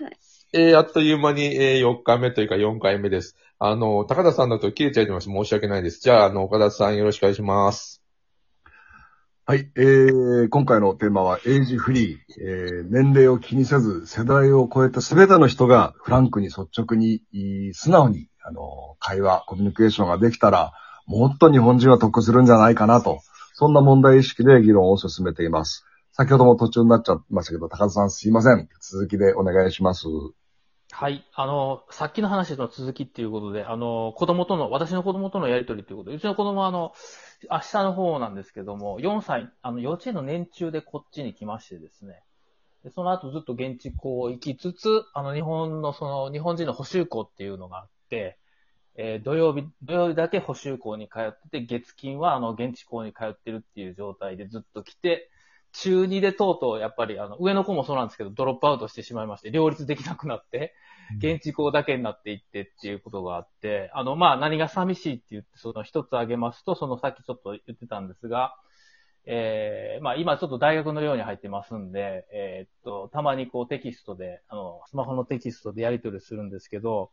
はい。えー、あっという間に、えー、4日目というか4回目です。あの、高田さんだと切れちゃいました。申し訳ないです。じゃあ、あの、岡田さんよろしくお願いします。はい、えー、今回のテーマはエイジフリー。えー、年齢を気にせず、世代を超えた全ての人がフランクに率直に、素直に、あの、会話、コミュニケーションができたら、もっと日本人は得するんじゃないかなと、そんな問題意識で議論を進めています。先ほども途中になっちゃいましたけど、高田さんすいません。続きでお願いします。はい。あの、さっきの話の続きっていうことで、あの、子供との、私の子供とのやりとりということで、うちの子供はあの、明日の方なんですけども、4歳、あの、幼稚園の年中でこっちに来ましてですね。でその後ずっと現地校行きつつ、あの、日本の、その、日本人の補修校っていうのがあって、えー土曜日、土曜日だけ補修校に通ってて、月金はあの、現地校に通ってるっていう状態でずっと来て、中2でとうとう、やっぱり、あの、上の子もそうなんですけど、ドロップアウトしてしまいまして、両立できなくなって、現地校だけになっていってっていうことがあって、あの、まあ、何が寂しいって言って、その一つ挙げますと、そのさっきちょっと言ってたんですが、えー、まあ、今ちょっと大学の寮に入ってますんで、えーっと、たまにこうテキストで、あの、スマホのテキストでやり取りするんですけど、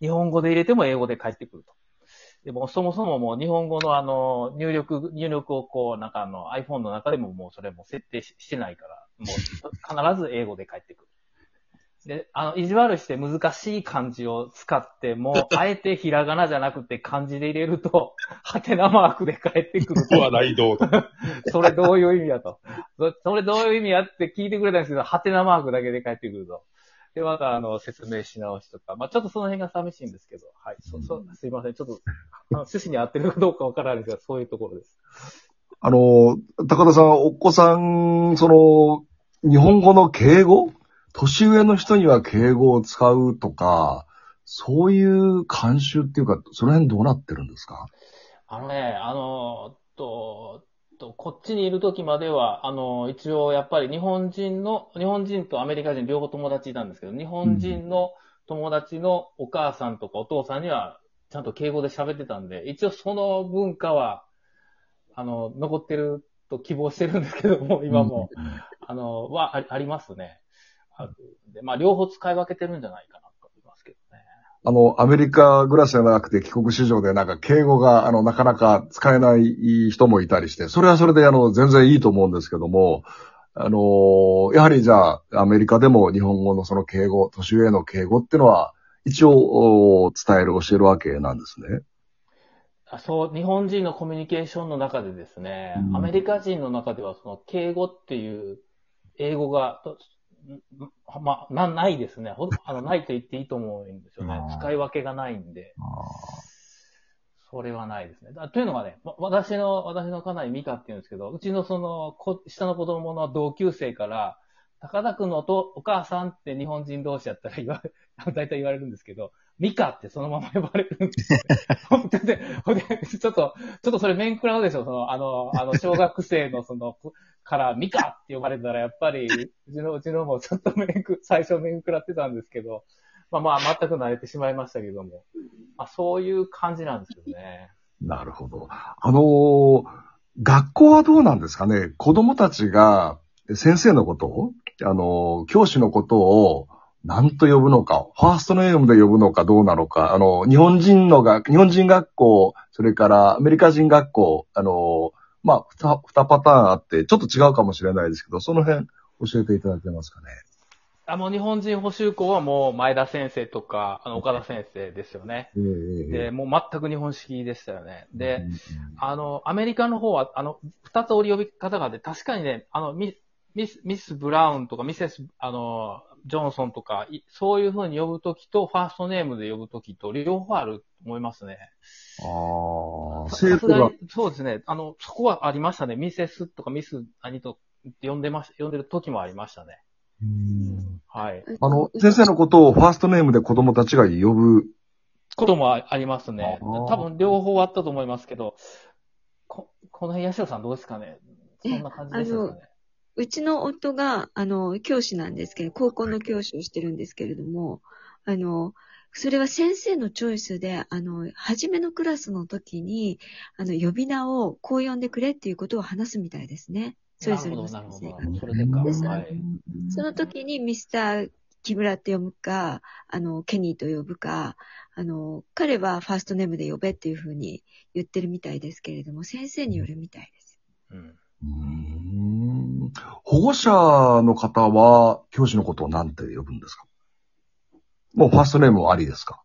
日本語で入れても英語で返ってくると。でも、そもそももう日本語のあの、入力、入力をこう、なんかあの、iPhone の中でももうそれも設定ししてないから、もう必ず英語で返ってくる。で、あの、意地悪して難しい漢字を使っても、あえてひらがなじゃなくて漢字で入れると、ハテナマークで返ってくると。笑どうと。それどういう意味やと。そそれどういう意味やって聞いてくれたんですけど、ハテナマークだけで返ってくると。で、また、あの、説明し直しとか。まあちょっとその辺が寂しいんですけど、はい。そ、そ、すいません。ちょっと、あの、趣旨に合ってるかどうかわからないですが、そういうところです。あの、高田さん、お子さん、その、日本語の敬語？年上の人には敬語を使うとか、そういう慣習っていうか、その辺どうなってるんですか？あのね、あの、と、と、こっちにいる時までは、あの、一応やっぱり日本人の、日本人とアメリカ人両方友達いたんですけど、日本人の友達のお母さんとかお父さんには、ちゃんと敬語で喋ってたんで、一応その文化は、あの、残ってると希望してるんですけども、今も、あの、はあありますね。あでまあ、両方使い分けてるんじゃないかな。あの、アメリカ暮らしじゃなくて帰国子女でなんか敬語が、あの、なかなか使えない人もいたりして、それはそれであの、全然いいと思うんですけども、あの、やはりじゃあ、アメリカでも日本語のその敬語、年上の敬語っていうのは、一応、お伝える、教えるわけなんですね。あそう、日本人のコミュニケーションの中でですね、うんアメリカ人の中ではその敬語っていう英語が、まあ、な、ないですね。ほん あの、ないと言っていいと思うんですよね使い分けがないんで、それはないですね。だというのがね、わ私の、私の家内ミカって言うんですけど、うちのその、こ下の子供の同級生から、高田くんのおとお母さんって日本人同士やったら言われ、大体言われるんですけど、ミカってそのまま呼ばれるんですよ。本当で、ほんで、ちょっと、ちょっとそれ面食らうでしょ、その、あの、あの、小学生のその、からミカって呼ばれたら、やっぱり、うちの、うちのもちょっと面食、最初面食らってたんですけど、まあまあ、全く慣れてしまいましたけども、まあそういう感じなんですよね。なるほど。あのー学校はどうなんですかね？子供たちが先生のことを、あのー教師のことを何と呼ぶのか、ファーストネームで呼ぶのかどうなのか、あの、日本人のが、日本人学校、それからアメリカ人学校、あのーまあ、二、二パターンあって、ちょっと違うかもしれないですけど、その辺教えていただけますかね。あの、日本人補修校はもう前田先生とか、あの、岡田先生ですよね。ええで、もう全く日本式でしたよね。で、うんうんあの、アメリカの方は、あの、二つ折り呼び方があって、確かにね、あの、ミミス、ミス・ブラウンとか、ミセス、あの、ジョンソンとか、いそういう風に呼ぶときと、ファーストネームで呼ぶときと、両方あると思いますね。ああ、そうですね。あの、そこはありましたね。ミセスとかミス何と呼んでまし呼んでる時もありましたね。うんはい。あの、先生のことをファーストネームで子供たちが呼ぶ。こともあありますね。多分両方あったと思いますけど、ここの辺、八代さんどうですかね？そんな感じでしたかね？うちの夫が、あの、教師なんですけど、高校の教師をしてるんですけれども、あの、それは先生のチョイスで、あの、初めのクラスの時に、あの、呼び名をこう呼んでくれっていうことを話すみたいですね。それぞれのなるほど、なるほ先生が。ど。それでか。はい。その時にミスター木村って読むか、あの、ケニーと呼ぶか、あの、彼はファーストネームで呼べっていうふうに言ってるみたいですけれども、先生によるみたいです。うん。保護者の方は、教師のことを何て呼ぶんですか？もうファーストネームはありですか？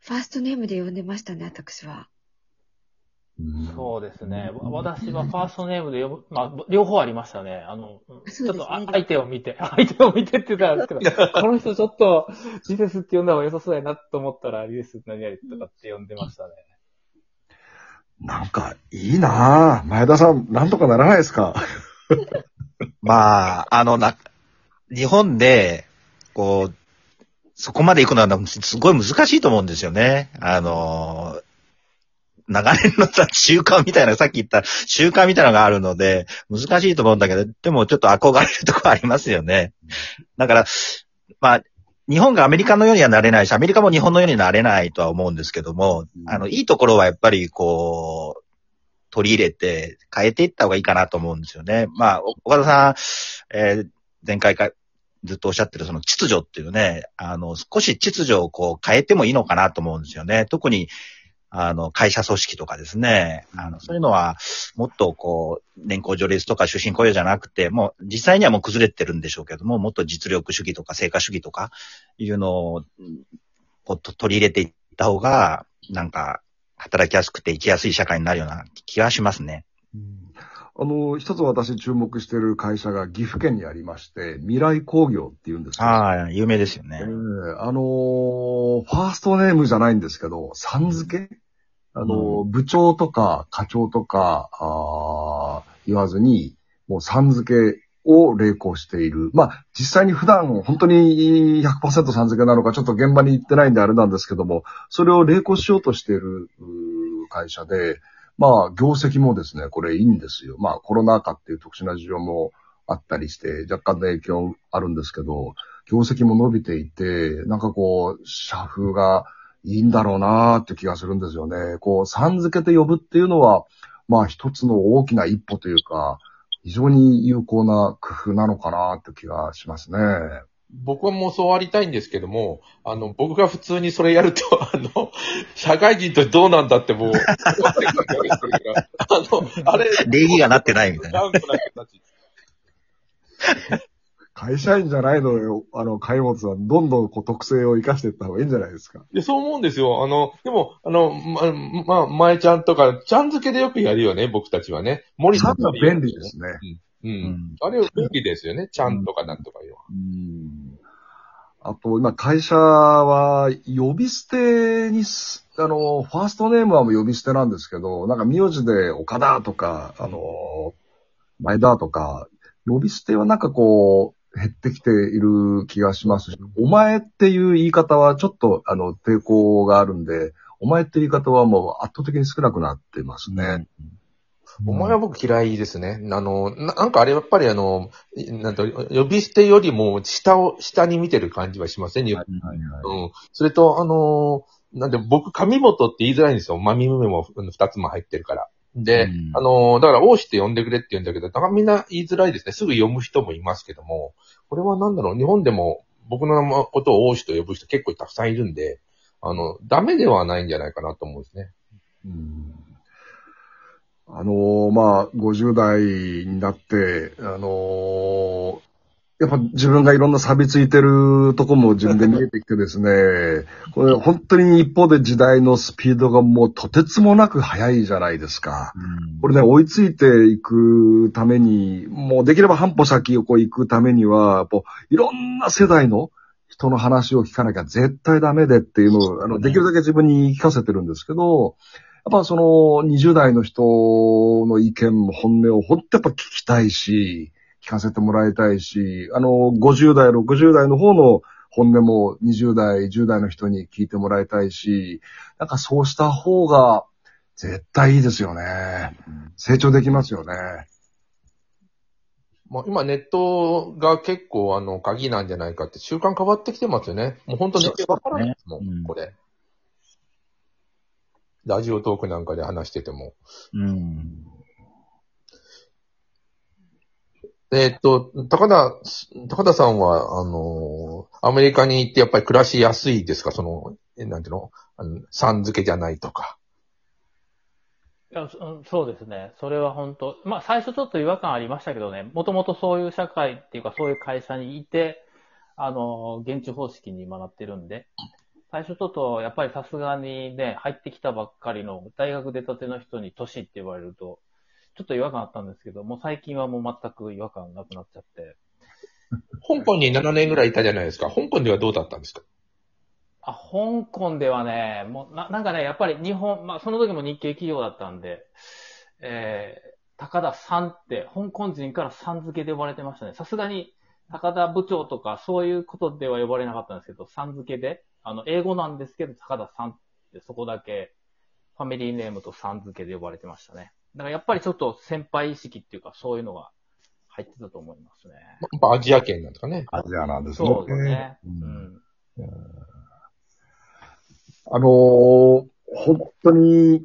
ファーストネームで呼んでましたね、私は。そうですね。わ私はファーストネームで呼ぶ、まあ、両方ありましたね。あの、ねちょっとあ相手を見て、相手を見てって言ったんですけど、この人ちょっと、リセスって呼んだ方が良さそうやなと思ったら、リセス何々とかって呼んでましたね。なんか、いいなぁ。前田さん、なんとかならないですか？まあ、あの、な、日本で、こう、そこまで行くのはすごい難しいと思うんですよね。あの、長年のさ、習慣みたいな、さっき言った習慣みたいなのがあるので、難しいと思うんだけど、でもちょっと憧れるとこありますよね。だから、まあ、日本がアメリカのようにはなれないし、アメリカも日本のようになれないとは思うんですけども、あの、いいところはやっぱりこう、取り入れて変えていった方がいいかなと思うんですよね。まあ、岡田さん、えー前回かずっとおっしゃってるその秩序っていうね、あの、少し秩序をこう変えてもいいのかなと思うんですよね。特に、あの、会社組織とかですね。あの、そういうのは、もっとこう、年功序列とか終身雇用じゃなくて、もう、実際にはもう崩れてるんでしょうけども、もっと実力主義とか成果主義とか、いうのを、こう取り入れていった方が、なんか、働きやすくて生きやすい社会になるような気がしますね。あの、一つ私注目している会社が岐阜県にありまして、未来工業っていうんですけど、ああ、有名ですよえね。えあのーファーストネームじゃないんですけど、さん付け？あのー部長とか課長とか、あー言わずに、もうさん付けを励行している。まあ、実際に普段本当に100%さん付けなのかちょっと現場に行ってないんであれなんですけども、それを励行しようとしている会社で、まあ、業績もですね、これいいんですよ。まあ、コロナ禍っていう特殊な事情もあったりして、若干の影響あるんですけど、業績も伸びていて、なんかこう、社風がいいんだろうなーって気がするんですよね。こう、さん付けて呼ぶっていうのは、まあ一つの大きな一歩というか、非常に有効な工夫なのかなって気がしますね。僕はもうそうありたいんですけども、あの、僕が普通にそれやると、あの、社会人としてどうなんだってもう、あの、あれ、礼儀がなってないみたいな。会社員じゃないのよ、あの、買い物はどんどんこう特性を生かしていった方がいいんじゃないですか。いや、そう思うんですよ。あの、でも、あの、ま、まあ、前ちゃんとか、ちゃん付けでよくやるよね、僕たちはね。森さんちゃんは便利ですね。う。うんん。あれは便利ですよね。ちゃんとかなんとかいうのは。うんあと、今、会社は、呼び捨てにす、あの、ファーストネームはもう呼び捨てなんですけど、なんか名字で岡田とか、あの、前田とか、呼び捨てはなんかこう、減ってきている気がしますし、お前っていう言い方はちょっと、あの、抵抗があるんで、お前っていう言い方はもう圧倒的に少なくなってますね。お前は僕嫌いですね。あの、ななんかあれやっぱりあの、なんと、呼び捨てよりも下を、下に見てる感じはしません？ね。はいはいうん。それと、あのなんで僕、上本って言いづらいんですよ。まみむめも二つも入ってるから。で、うんあのだから、王子って呼んでくれって言うんだけど、だからみんな言いづらいですね。すぐ読む人もいますけども、これはなんだろう、日本でも僕のことを王子と呼ぶ人結構たくさんいるんで、あの、ダメではないんじゃないかなと思うんですね。うんあのーまあ、50代になって、あのーやっぱ自分がいろんな錆びついてるとこも自分で見えてきてですね、これ本当に一方で時代のスピードがもうとてつもなく速いじゃないですか。これね、追いついていくために、もうできれば半歩先をこう行くためには、いろんな世代の人の話を聞かなきゃ絶対ダメでっていうのを、あの、できるだけ自分に聞かせてるんですけど、やっぱその20代の人の意見も本音を本当やっぱ聞きたいし、聞かせてもらいたいし、あの、50代、60代の方の本音も20代、10代の人に聞いてもらいたいし、なんかそうした方が絶対いいですよね。成長できますよね。まあ、今ネットが結構あの、鍵なんじゃないかって習慣変わってきてますよね。もう本当ネットわからないですもん、ねうんこれ。ラジオトークなんかで話してても。うん。えっと、高田、高田さんは、あの、アメリカに行ってやっぱり暮らしやすいですか？その、えなんていうの？あのさん付けじゃないとか。いやそそうですね。それは本当、まあ最初ちょっと違和感ありましたけどね、もともとそういう社会っていうかそういう会社にいて、あの、現地方式に今なってるんで、最初ちょっとやっぱりさすがにね、入ってきたばっかりの大学出たての人に年って言われると、ちょっと違和感あったんですけど、もう最近はもう全く違和感なくなっちゃって、香港に7年ぐらいいたじゃないですか。香港ではどうだったんですか？あ、香港ではね、もうな、なんかね、やっぱり日本、まあその時も日系企業だったんで、えー、高田さんって、香港人からさん付けで呼ばれてましたね。さすがに、高田部長とかそういうことでは呼ばれなかったんですけど、さん付けで、あの、英語なんですけど、高田さんってそこだけ、ファミリーネームとさん付けで呼ばれてましたね。だからやっぱりちょっと先輩意識っていうか、そういうのが入ってたと思いますね。やっぱアジア圏なんですかね。アジアなんですね。そうですね。ううんん。あのー本当に、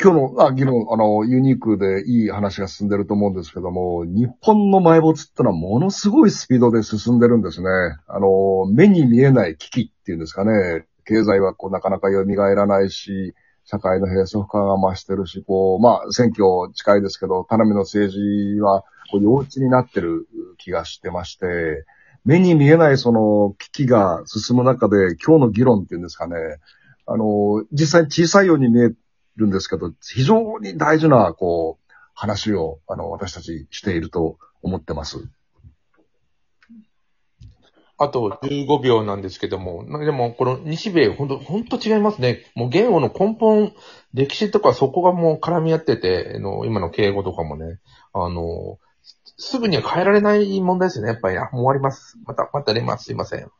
今日のあ議論、あの、ユニークでいい話が進んでると思うんですけども、日本の埋没ってのはものすごいスピードで進んでるんですね。あの、目に見えない危機っていうんですかね。経済はこうなかなか蘇らないし、社会の閉塞感が増してるし、こう、まあ、選挙近いですけど、田辺の政治は、こう、幼稚になってる気がしてまして、目に見えないその危機が進む中で、今日の議論っていうんですかね、あの、実際小さいように見えるんですけど、非常に大事な、こう、話を、あの、私たちしていると思ってます。あと15秒なんですけども、でもこの西米、ほんと、ほんと違いますね。もう言語の根本、歴史とかそこがもう絡み合ってて、の今の敬語とかもね、あの、すぐには変えられない問題ですね。やっぱり、あ、もう終わります。また、また出ます。すいません。